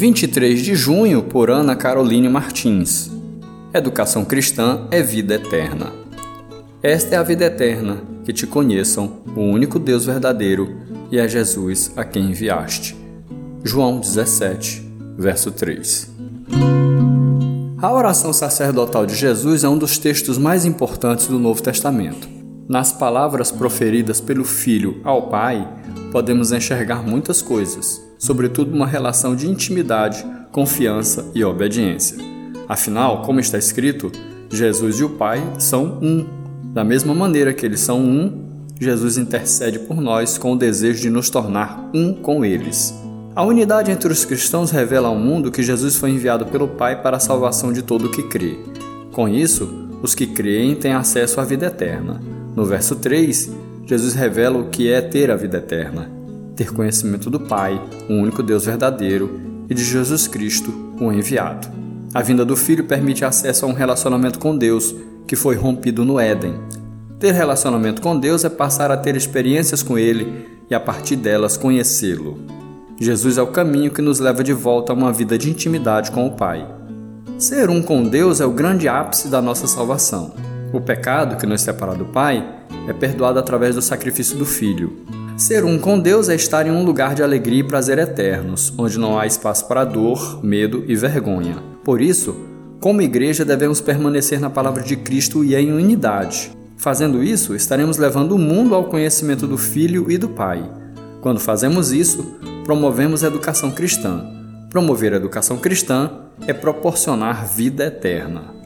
23 de junho, por Ana Caroline Martins. Educação cristã é vida eterna. Esta é a vida eterna, que te conheçam, o único Deus verdadeiro, e é Jesus a quem enviaste. João 17, verso 3. A oração sacerdotal de Jesus é um dos textos mais importantes do Novo Testamento. Nas palavras proferidas pelo Filho ao Pai, podemos enxergar muitas coisas, sobretudo uma relação de intimidade, confiança e obediência. Afinal, como está escrito, Jesus e o Pai são um. Da mesma maneira que eles são um, Jesus intercede por nós com o desejo de nos tornar um com eles. A unidade entre os cristãos revela ao mundo que Jesus foi enviado pelo Pai para a salvação de todo o que crê. Com isso, os que creem têm acesso à vida eterna. No verso 3, Jesus revela o que é ter a vida eterna: ter conhecimento do Pai, o único Deus verdadeiro, e de Jesus Cristo, o enviado. A vinda do Filho permite acesso a um relacionamento com Deus que foi rompido no Éden. Ter relacionamento com Deus é passar a ter experiências com Ele e, a partir delas, conhecê-lo. Jesus é o caminho que nos leva de volta a uma vida de intimidade com o Pai. Ser um com Deus é o grande ápice da nossa salvação. O pecado que nos separa do Pai é perdoado através do sacrifício do Filho. Ser um com Deus é estar em um lugar de alegria e prazer eternos, onde não há espaço para dor, medo e vergonha. Por isso, como igreja, devemos permanecer na palavra de Cristo e em unidade. Fazendo isso, estaremos levando o mundo ao conhecimento do Filho e do Pai. Quando fazemos isso, promovemos a educação cristã. Promover a educação cristã é proporcionar vida eterna.